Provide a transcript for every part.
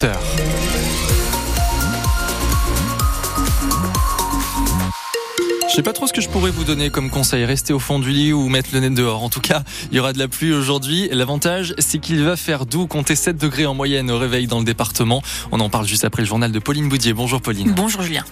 Je sais pas trop ce que je pourrais vous donner comme conseil. Rester au fond du lit ou mettre le nez dehors. En tout cas, il y aura de la pluie aujourd'hui. L'avantage, c'est qu'il va faire doux, compter 7 degrés en moyenne au réveil dans le département. On en parle juste après le journal de Pauline Boudier. Bonjour Pauline. Bonjour Julien.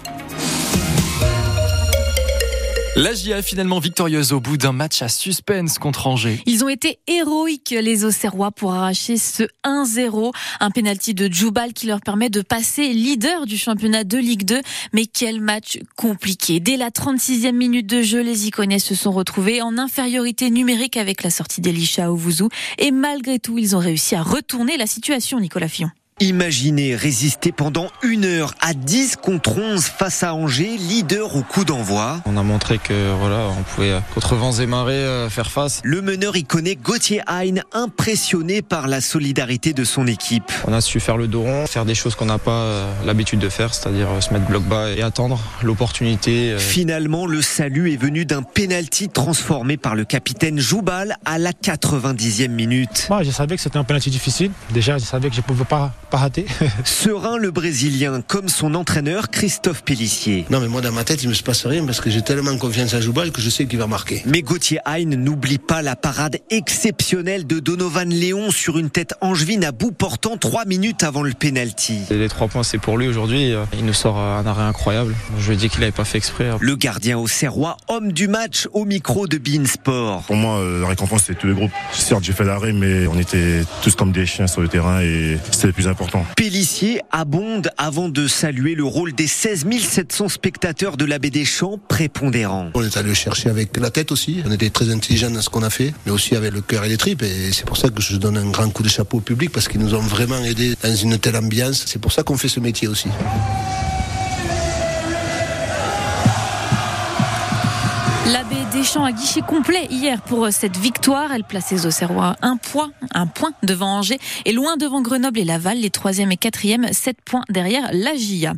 La GIA finalement victorieuse au bout d'un match à suspense contre Angers. Ils ont été héroïques les Auxerrois pour arracher ce 1-0, un penalty de Djoubal qui leur permet de passer leader du championnat de Ligue 2. Mais quel match compliqué. Dès la 36e minute de jeu, les Iconais se sont retrouvés en infériorité numérique avec la sortie d'Elisha Ovouzou et malgré tout, ils ont réussi à retourner la situation Nicolas Fillon. Imaginez résister pendant une heure à 10 contre 11 face à Angers, leader au coup d'envoi. On a montré que voilà, on pouvait contre vents et marées euh, faire face. Le meneur y connaît Gauthier Hein, impressionné par la solidarité de son équipe. On a su faire le dos rond, faire des choses qu'on n'a pas euh, l'habitude de faire, c'est-à-dire euh, se mettre bloc bas et attendre l'opportunité. Finalement, le salut est venu d'un penalty transformé par le capitaine Joubal à la 90e minute. Moi, je savais que c'était un penalty difficile. Déjà, je savais que je ne pouvais pas pas raté. Serein le Brésilien, comme son entraîneur Christophe Pellissier. Non mais moi dans ma tête il me se passe rien parce que j'ai tellement confiance à Joubal que je sais qu'il va marquer. Mais Gauthier Hein n'oublie pas la parade exceptionnelle de Donovan Léon sur une tête angevine à bout portant trois minutes avant le penalty. Les trois points c'est pour lui aujourd'hui. Il nous sort un arrêt incroyable. Je lui ai dit qu'il n'avait pas fait exprès. Le gardien au Serrois, homme du match au micro de Bein Sport. Pour moi euh, la récompense c'est tout le groupe. Certes j'ai fait l'arrêt mais on était tous comme des chiens sur le terrain et c'était le plus important important. Pélissier abonde avant de saluer le rôle des 16 700 spectateurs de la baie des Champs prépondérants. On est allé chercher avec la tête aussi. On était très intelligents dans ce qu'on a fait, mais aussi avec le cœur et les tripes. Et c'est pour ça que je donne un grand coup de chapeau au public parce qu'ils nous ont vraiment aidés dans une telle ambiance. C'est pour ça qu'on fait ce métier aussi. La baie des Champs à guichet complet hier pour cette victoire. Elle place les Auxerrois un point, un point devant Angers et loin devant Grenoble et Laval, les troisième et quatrième, sept points derrière la GIA.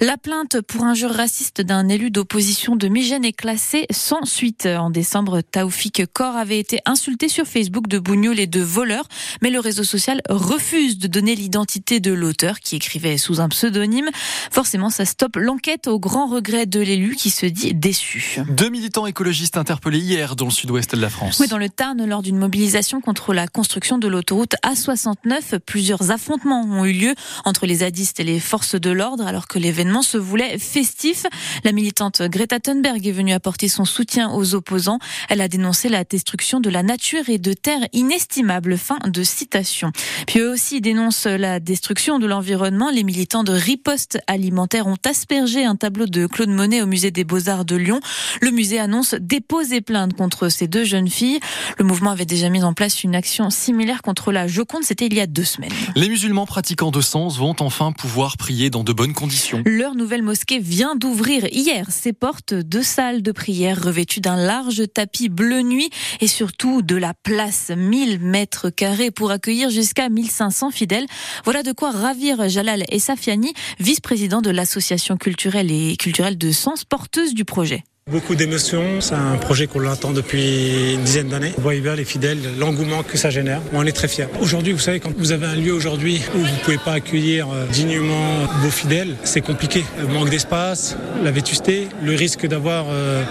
La plainte pour injure raciste d'un élu d'opposition de Migène est classée sans suite. En décembre, Taoufik Kor avait été insulté sur Facebook de bougnoul et de voleur, mais le réseau social refuse de donner l'identité de l'auteur qui écrivait sous un pseudonyme. Forcément, ça stoppe l'enquête au grand regret de l'élu qui se dit déçu. Deux militants écologistes interpellés hier dans le sud-ouest de la France. Oui, dans le Tarn, lors d'une mobilisation contre la construction de l'autoroute A69, plusieurs affrontements ont eu lieu entre les zadistes et les forces de l'ordre alors que l'événement se voulait festif. La militante Greta Thunberg est venue apporter son soutien aux opposants. Elle a dénoncé la destruction de la nature et de terres inestimables. Fin de citation. Puis eux aussi dénoncent la destruction de l'environnement. Les militants de riposte alimentaire ont aspergé un tableau de Claude Monet au musée des Beaux-Arts de Lyon. Le musée annonce déposer plainte contre ces deux jeunes filles. Le mouvement avait déjà mis en place une action similaire contre la Joconde. C'était il y a deux semaines. Les musulmans pratiquants de sens vont enfin pouvoir prier dans de bonnes conditions. Leur nouvelle mosquée vient d'ouvrir hier ses portes, deux salles de prière revêtues d'un large tapis bleu nuit et surtout de la place 1000 mètres carrés pour accueillir jusqu'à 1500 fidèles. Voilà de quoi ravir Jalal et Safiani, vice-président de l'association culturelle et culturelle de Sens, porteuse du projet. Beaucoup d'émotions, c'est un projet qu'on attend depuis une dizaine d'années. Vous voyez bien les fidèles, l'engouement que ça génère. On est très fiers. Aujourd'hui, vous savez, quand vous avez un lieu aujourd'hui où vous ne pouvez pas accueillir euh, dignement vos fidèles, c'est compliqué. Le manque d'espace, la vétusté, le risque d'avoir euh,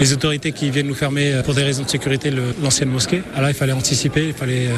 les autorités qui viennent nous fermer euh, pour des raisons de sécurité l'ancienne mosquée. Alors il fallait anticiper, il fallait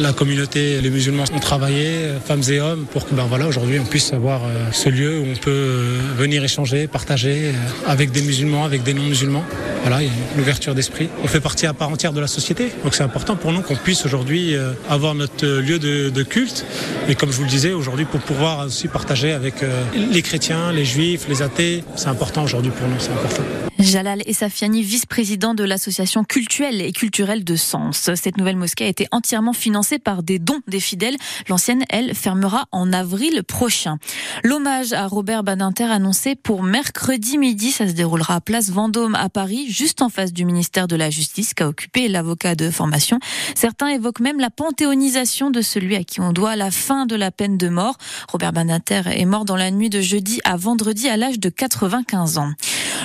la communauté, les musulmans ont travaillé, femmes et hommes, pour que ben voilà aujourd'hui on puisse avoir ce lieu où on peut venir échanger, partager avec des musulmans, avec des non-musulmans. Voilà, il y a une ouverture d'esprit. On fait partie à part entière de la société. Donc c'est important pour nous qu'on puisse aujourd'hui euh, avoir notre lieu de, culte. Et comme je vous le disais, aujourd'hui, pour pouvoir aussi partager avec euh, les chrétiens, les juifs, les athées, c'est important aujourd'hui pour nous, c'est important. Jalal Safiani, vice-président de l'association culturelle et culturelle de Sens. Cette nouvelle mosquée a été entièrement financée par des dons des fidèles. L'ancienne, elle, fermera en avril prochain. L'hommage à Robert Badinter annoncé pour mercredi midi, ça se déroulera à Place Vendôme Vendôme à Paris, juste en face du ministère de la Justice qu'a occupé l'avocat de formation. Certains évoquent même la panthéonisation de celui à qui on doit la fin de la peine de mort. Robert Banater est mort dans la nuit de jeudi à vendredi à l'âge de 95 ans.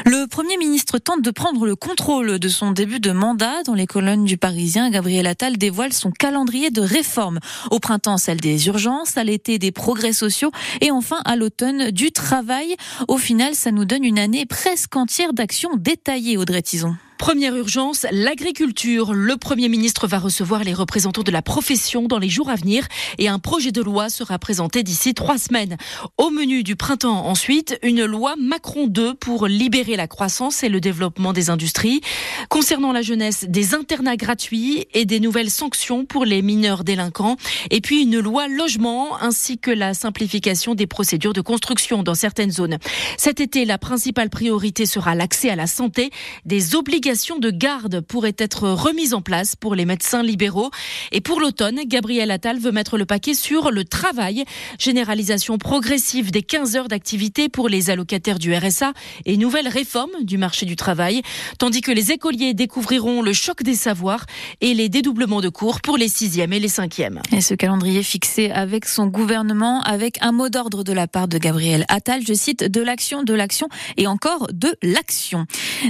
Le Premier ministre tente de prendre le contrôle de son début de mandat. Dans les colonnes du Parisien, Gabriel Attal dévoile son calendrier de réformes. Au printemps, celle des urgences, à l'été, des progrès sociaux et enfin à l'automne, du travail. Au final, ça nous donne une année presque entière d'actions détaillées, Audrey Tison. Première urgence, l'agriculture. Le Premier ministre va recevoir les représentants de la profession dans les jours à venir et un projet de loi sera présenté d'ici trois semaines. Au menu du printemps ensuite, une loi Macron 2 pour libérer la croissance et le développement des industries. Concernant la jeunesse, des internats gratuits et des nouvelles sanctions pour les mineurs délinquants. Et puis une loi logement ainsi que la simplification des procédures de construction dans certaines zones. Cet été, la principale priorité sera l'accès à la santé, des obligations de garde pourrait être remise en place pour les médecins libéraux. Et pour l'automne, Gabriel Attal veut mettre le paquet sur le travail. Généralisation progressive des 15 heures d'activité pour les allocataires du RSA et nouvelle réforme du marché du travail. Tandis que les écoliers découvriront le choc des savoirs et les dédoublements de cours pour les 6e et les 5e. Et ce calendrier fixé avec son gouvernement, avec un mot d'ordre de la part de Gabriel Attal, je cite, de l'action, de l'action et encore de l'action.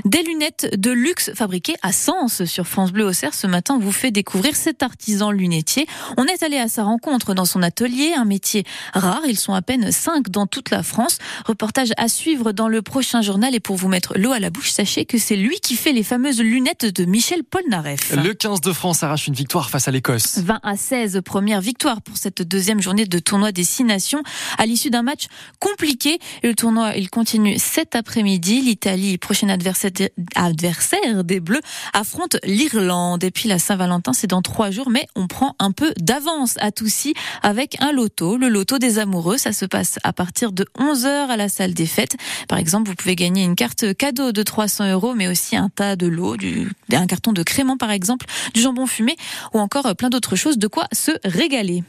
Des lunettes de luxe luxe fabriqué à Sens sur France Bleu Auxerre. Ce matin, vous fait découvrir cet artisan lunetier. On est allé à sa rencontre dans son atelier, un métier rare. Ils sont à peine cinq dans toute la France. Reportage à suivre dans le prochain journal. Et pour vous mettre l'eau à la bouche, sachez que c'est lui qui fait les fameuses lunettes de Michel Polnareff. Le 15 de France arrache une victoire face à l'Écosse. 20 à 16, première victoire pour cette deuxième journée de tournoi des six nations à l'issue d'un match compliqué. le tournoi, il continue cet après-midi. L'Italie, prochain adversaire, adversaire des Bleus affronte l'Irlande. Et puis la Saint-Valentin, c'est dans trois jours, mais on prend un peu d'avance à Toussy avec un loto, le loto des amoureux. Ça se passe à partir de 11h à la salle des fêtes. Par exemple, vous pouvez gagner une carte cadeau de 300 euros, mais aussi un tas de lots, un carton de crément par exemple, du jambon fumé ou encore plein d'autres choses de quoi se régaler.